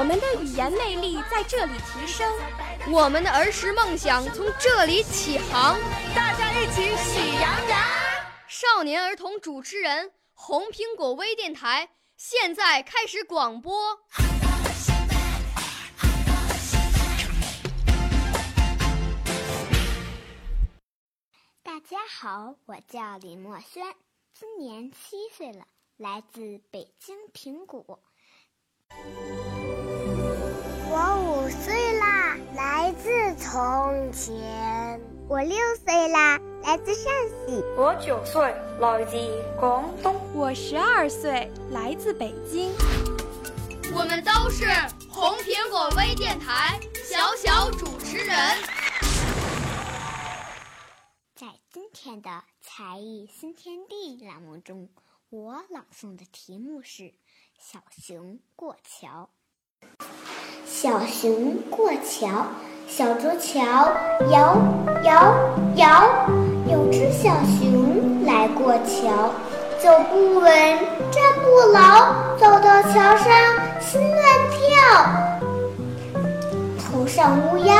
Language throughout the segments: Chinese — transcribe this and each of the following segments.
我们的语言魅力在这里提升，我们的儿时梦想从这里起航。大家一起喜羊羊。少年儿童主持人，红苹果微电台。现在开始广播。大家好，我叫李墨轩，今年七岁了，来自北京平谷。从前。我六岁啦，来自陕西。我九岁，来自广东。我十二岁，来自北京。我们都是红苹果微电台小小主持人。在今天的才艺新天地栏目中，我朗诵的题目是《小熊过桥》。小熊过桥。小竹桥摇摇摇，有只小熊来过桥，走不稳，站不牢，走到桥上心乱跳。头上乌鸦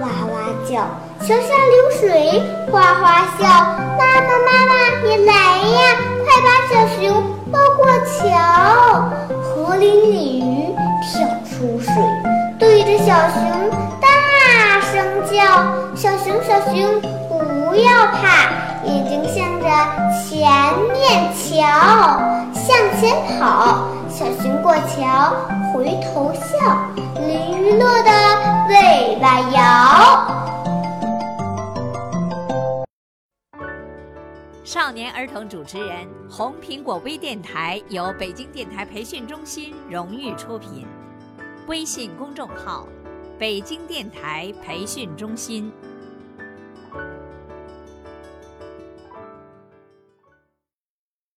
哇哇叫，桥下流水哗哗笑。妈妈妈妈，你来呀，快把小熊抱过桥。河里鲤鱼跳出水，对着小熊大。叫小熊，小熊不要怕，眼睛向着前面瞧，向前跑。小熊过桥回头笑，鲤鱼乐的尾巴摇。少年儿童主持人，红苹果微电台由北京电台培训中心荣誉出品，微信公众号。北京电台培训中心。